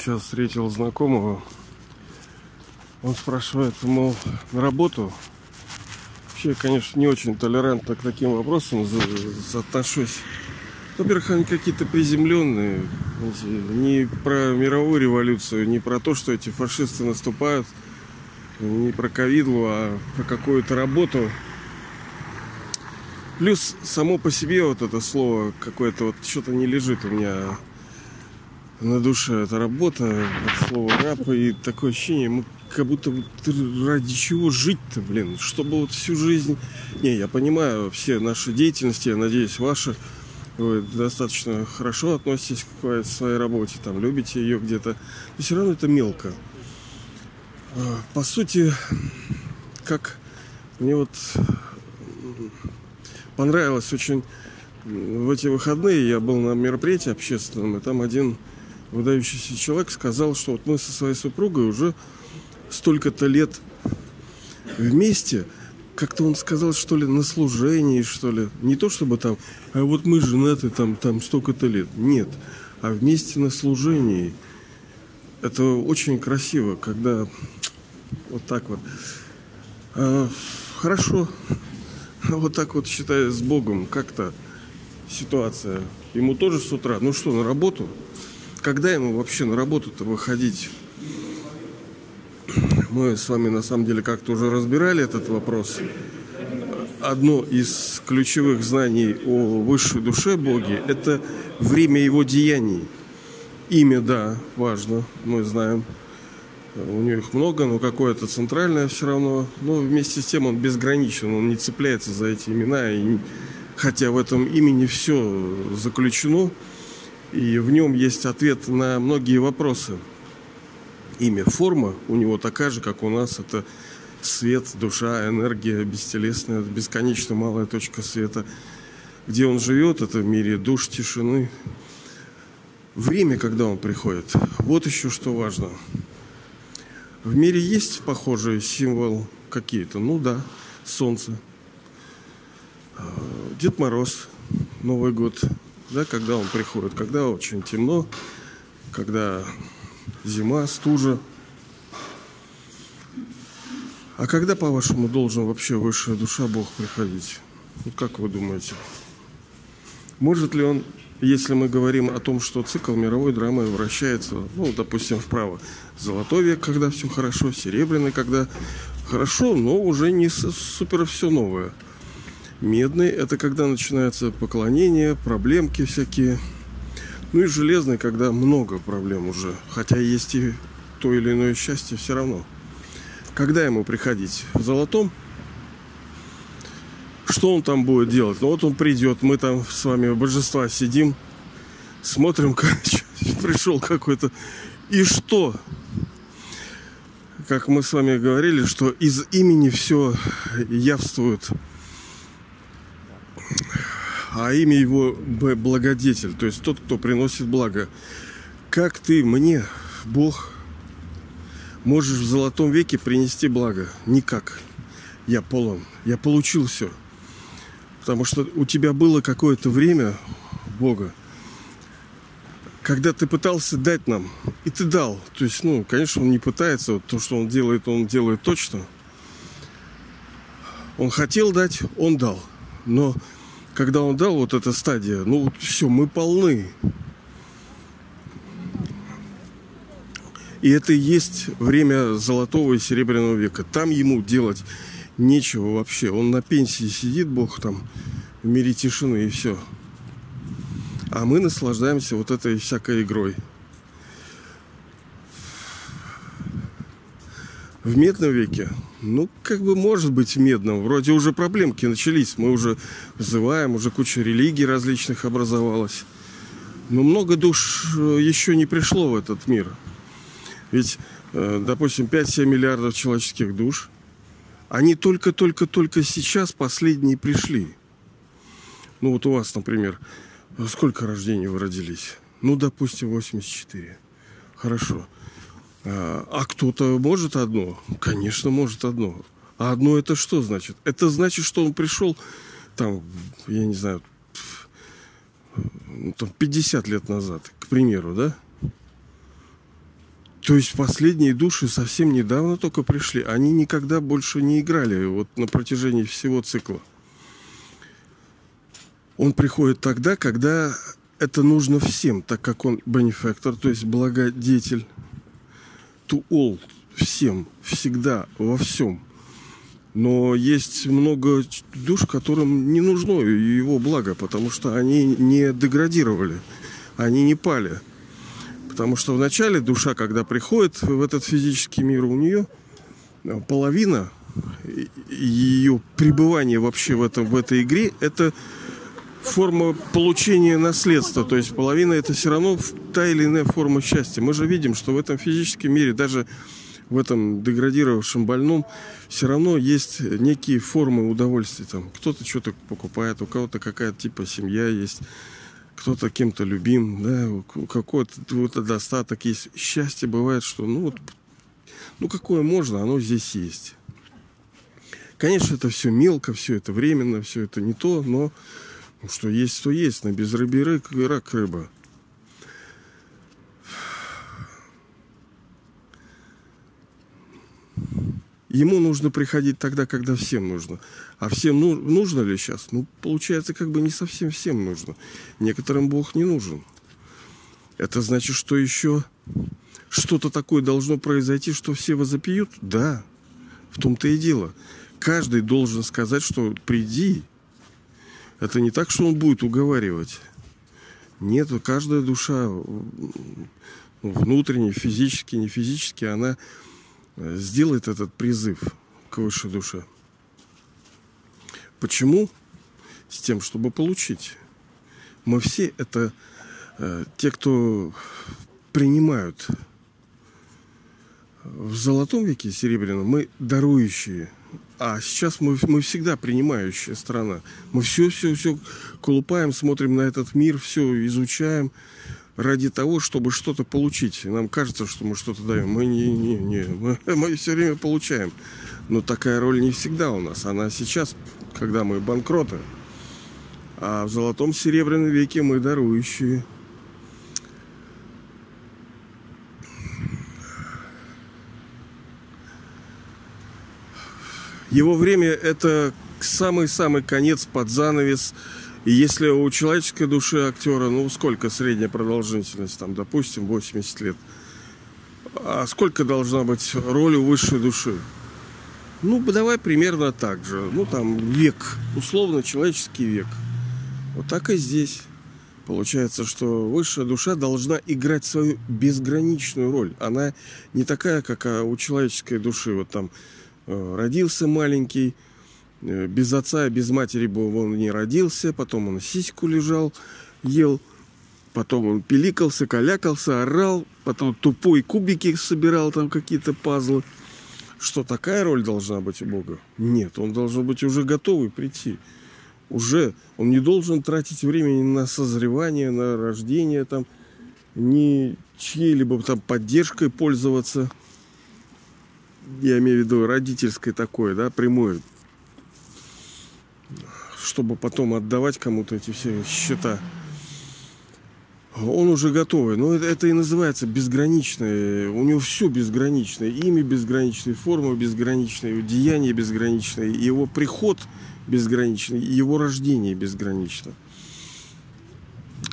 Сейчас встретил знакомого. Он спрашивает, мол, на работу. Вообще, конечно, не очень толерантно к таким вопросам отношусь. Во-первых, они какие-то приземленные. Не про мировую революцию, не про то, что эти фашисты наступают, не про ковидлу, а про какую-то работу. Плюс само по себе вот это слово какое-то вот что-то не лежит у меня на душе. Это работа, от слова и такое ощущение, мы как будто ради чего жить-то, блин, чтобы вот всю жизнь... Не, я понимаю все наши деятельности, я надеюсь, ваши вы достаточно хорошо относитесь к своей работе, там, любите ее где-то, но все равно это мелко. А, по сути, как мне вот понравилось очень в эти выходные я был на мероприятии общественном, и там один выдающийся человек сказал, что вот мы со своей супругой уже столько-то лет вместе – как-то он сказал, что ли, на служении, что ли. Не то чтобы там, а вот мы женаты там, там столько-то лет. Нет. А вместе на служении. Это очень красиво, когда вот так вот. А, хорошо. Вот так вот, считая с Богом, как-то ситуация. Ему тоже с утра. Ну что, на работу? Когда ему вообще на работу-то выходить? Мы с вами на самом деле как-то уже разбирали этот вопрос. Одно из ключевых знаний о высшей душе Боге – это время его деяний. Имя, да, важно, мы знаем. У него их много, но какое-то центральное все равно. Но вместе с тем он безграничен, он не цепляется за эти имена. И, хотя в этом имени все заключено, и в нем есть ответ на многие вопросы – имя, форма у него такая же, как у нас. Это свет, душа, энергия бестелесная, бесконечно малая точка света. Где он живет, это в мире душ, тишины. Время, когда он приходит. Вот еще что важно. В мире есть похожий символ какие-то? Ну да, солнце. А, Дед Мороз, Новый год, да, когда он приходит, когда очень темно, когда зима, стужа. А когда, по-вашему, должен вообще высшая душа Бог приходить? Вот как вы думаете? Может ли он, если мы говорим о том, что цикл мировой драмы вращается, ну, допустим, вправо, золотой век, когда все хорошо, серебряный, когда хорошо, но уже не супер все новое. Медный – это когда начинается поклонение, проблемки всякие – ну и железный, когда много проблем уже. Хотя есть и то или иное счастье все равно. Когда ему приходить? В золотом? Что он там будет делать? Ну вот он придет, мы там с вами божества сидим, смотрим, как пришел какой-то. И что? Как мы с вами говорили, что из имени все явствует а имя его благодетель, то есть тот, кто приносит благо. Как ты мне, Бог, можешь в золотом веке принести благо? Никак. Я полон. Я получил все. Потому что у тебя было какое-то время, Бога, когда ты пытался дать нам, и ты дал. То есть, ну, конечно, он не пытается, вот то, что он делает, он делает точно. Он хотел дать, он дал. Но когда он дал вот эта стадия, ну все, мы полны. И это и есть время золотого и серебряного века. Там ему делать нечего вообще. Он на пенсии сидит, Бог там, в мире тишины и все. А мы наслаждаемся вот этой всякой игрой. В медном веке ну, как бы может быть в медном. Вроде уже проблемки начались. Мы уже вызываем, уже куча религий различных образовалась. Но много душ э, еще не пришло в этот мир. Ведь, э, допустим, 5-7 миллиардов человеческих душ, они только-только-только сейчас последние пришли. Ну вот у вас, например, сколько рождений вы родились? Ну, допустим, 84. Хорошо. А, а кто-то может одно? Конечно, может одно. А одно это что значит? Это значит, что он пришел там, я не знаю, там 50 лет назад, к примеру, да? То есть последние души совсем недавно только пришли. Они никогда больше не играли вот на протяжении всего цикла. Он приходит тогда, когда это нужно всем, так как он бенефактор, то есть благодетель. To all, всем, всегда, во всем. Но есть много душ, которым не нужно его благо, потому что они не деградировали, они не пали. Потому что вначале душа, когда приходит в этот физический мир, у нее половина ее пребывания вообще в, этом, в этой игре – это форма получения наследства. То есть половина это все равно та или иная форма счастья. Мы же видим, что в этом физическом мире, даже в этом деградировавшем больном, все равно есть некие формы удовольствия. Там кто-то что-то покупает, у кого-то какая-то типа семья есть, кто-то кем-то любим, да, вот достаток есть. Счастье бывает, что ну вот, ну какое можно, оно здесь есть. Конечно, это все мелко, все это временно, все это не то, но ну, что есть, то есть. На без рыбы рак рыба. Ему нужно приходить тогда, когда всем нужно. А всем ну, нужно ли сейчас? Ну, получается, как бы не совсем всем нужно. Некоторым Бог не нужен. Это значит, что еще что-то такое должно произойти, что все возопьют? Да, в том-то и дело. Каждый должен сказать, что приди, это не так, что он будет уговаривать. Нет, каждая душа ну, внутренне, физически, не физически, она сделает этот призыв к высшей душе. Почему? С тем, чтобы получить. Мы все это э, те, кто принимают в золотом веке серебряном, мы дарующие – а сейчас мы, мы всегда принимающая страна. Мы все, все, все колупаем, смотрим на этот мир, все изучаем ради того, чтобы что-то получить. Нам кажется, что мы что-то даем. Мы не, не, не. Мы, мы все время получаем. Но такая роль не всегда у нас. Она сейчас, когда мы банкроты. А в золотом серебряном веке мы дарующие. Его время это самый-самый конец под занавес. И если у человеческой души актера, ну сколько средняя продолжительность, там, допустим, 80 лет, а сколько должна быть роль у высшей души? Ну, давай примерно так же. Ну, там, век, условно, человеческий век. Вот так и здесь. Получается, что высшая душа должна играть свою безграничную роль. Она не такая, как у человеческой души. Вот там Э, родился маленький, без отца, без матери был он не родился, потом он сиську лежал, ел, потом он пиликался, калякался, орал, потом тупой кубики собирал там какие-то пазлы. Что такая роль должна быть у Бога? Нет, он должен быть уже готовый прийти. Уже он не должен тратить времени на созревание, на рождение, там, ни чьей-либо там поддержкой пользоваться – я имею в виду родительское такое, да, прямое, чтобы потом отдавать кому-то эти все счета. Он уже готовый. Но это, это и называется безграничное. У него все безграничное. Имя безграничное, форма безграничная, деяние безграничное, его приход безграничный, его рождение безгранично.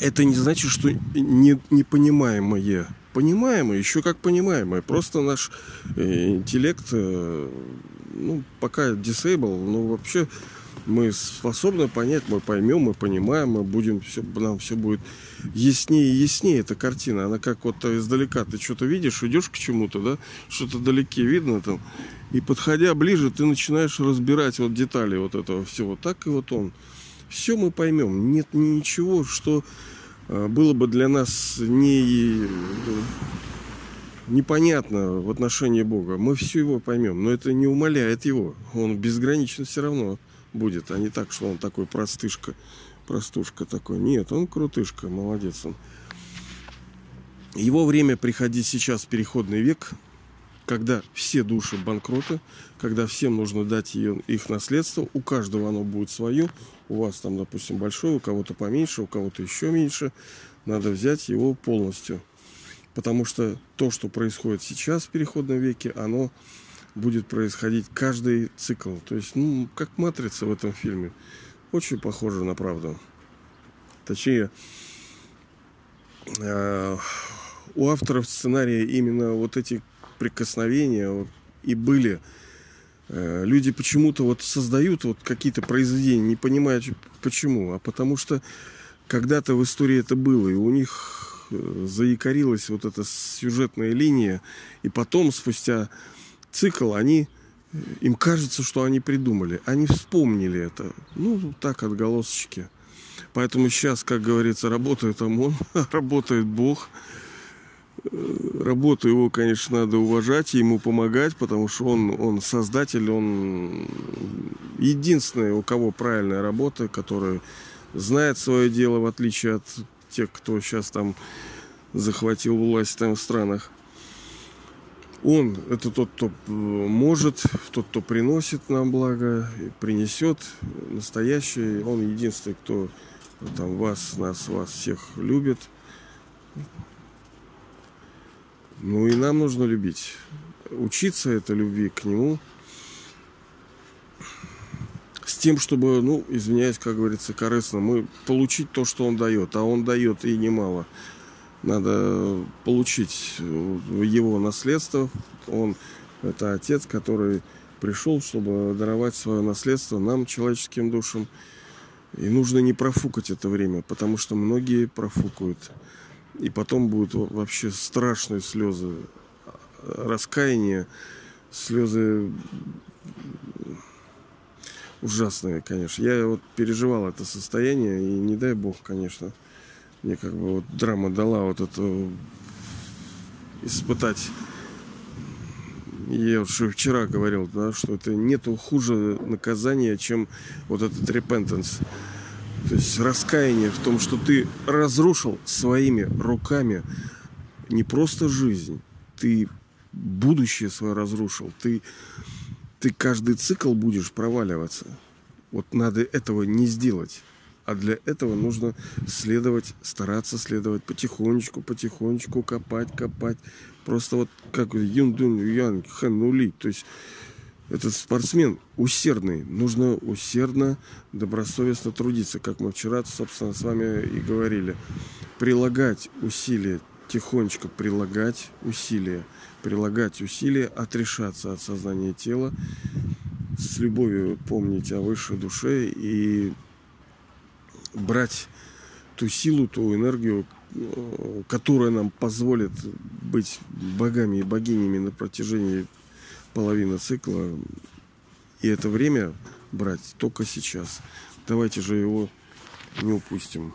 Это не значит, что не, непонимаемое понимаемое, еще как понимаемое. Просто наш э, интеллект, э, ну, пока disable, но вообще мы способны понять, мы поймем, мы понимаем, мы будем все, нам все будет яснее и яснее эта картина. Она как вот издалека ты что-то видишь, идешь к чему-то, да, что-то далеке видно там, и подходя ближе, ты начинаешь разбирать вот детали вот этого всего. Так и вот он. Все мы поймем. Нет ничего, что Э, было бы для нас не, непонятно в отношении Бога. Мы все его поймем, но это не умаляет его. Он безгранично все равно будет, а не так, что он такой простышка, простушка такой. Нет, он крутышка, молодец он. Его время приходить сейчас, переходный век, когда все души банкроты, когда всем нужно дать ее, их наследство, у каждого оно будет свое, у вас там, допустим, большое, у кого-то поменьше, у кого-то еще меньше, надо взять его полностью. Потому что то, что происходит сейчас в переходном веке, оно будет происходить каждый цикл. То есть, ну, как матрица в этом фильме. Очень похоже на правду. Точнее, э, у авторов сценария именно вот эти прикосновения и были. Э, люди почему-то вот создают вот какие-то произведения, не понимая почему, а потому что когда-то в истории это было, и у них э, заякорилась вот эта сюжетная линия, и потом, спустя цикл, они им кажется, что они придумали. Они вспомнили это. Ну, так, отголосочки. Поэтому сейчас, как говорится, работает ОМОН, работает Бог. Э, работу его, конечно, надо уважать и ему помогать, потому что он, он создатель, он единственный, у кого правильная работа, который знает свое дело, в отличие от тех, кто сейчас там захватил власть там в странах. Он – это тот, кто э, может, тот, кто приносит нам благо, принесет настоящий. Он единственный, кто там вас, нас, вас всех любит. Ну и нам нужно любить. Учиться этой любви к нему. С тем, чтобы, ну, извиняюсь, как говорится, корыстно, мы получить то, что он дает. А он дает и немало. Надо получить его наследство. Он это отец, который пришел, чтобы даровать свое наследство нам, человеческим душам. И нужно не профукать это время, потому что многие профукают. И потом будут вообще страшные слезы раскаяния, слезы ужасные, конечно. Я вот переживал это состояние, и не дай бог, конечно, мне как бы вот драма дала вот это испытать. Я уже вчера говорил, да, что это нету хуже наказания, чем вот этот repentance. То есть раскаяние в том, что ты разрушил своими руками не просто жизнь, ты будущее свое разрушил, ты, ты каждый цикл будешь проваливаться. Вот надо этого не сделать. А для этого нужно следовать, стараться следовать потихонечку, потихонечку, копать, копать. Просто вот как Юндун Юян Ханули. То есть этот спортсмен усердный. Нужно усердно, добросовестно трудиться, как мы вчера, собственно, с вами и говорили. Прилагать усилия, тихонечко прилагать усилия, прилагать усилия, отрешаться от сознания тела, с любовью помнить о высшей душе и брать ту силу, ту энергию, э, которая нам позволит быть богами и богинями на протяжении половины цикла. И это время брать только сейчас. Давайте же его не упустим.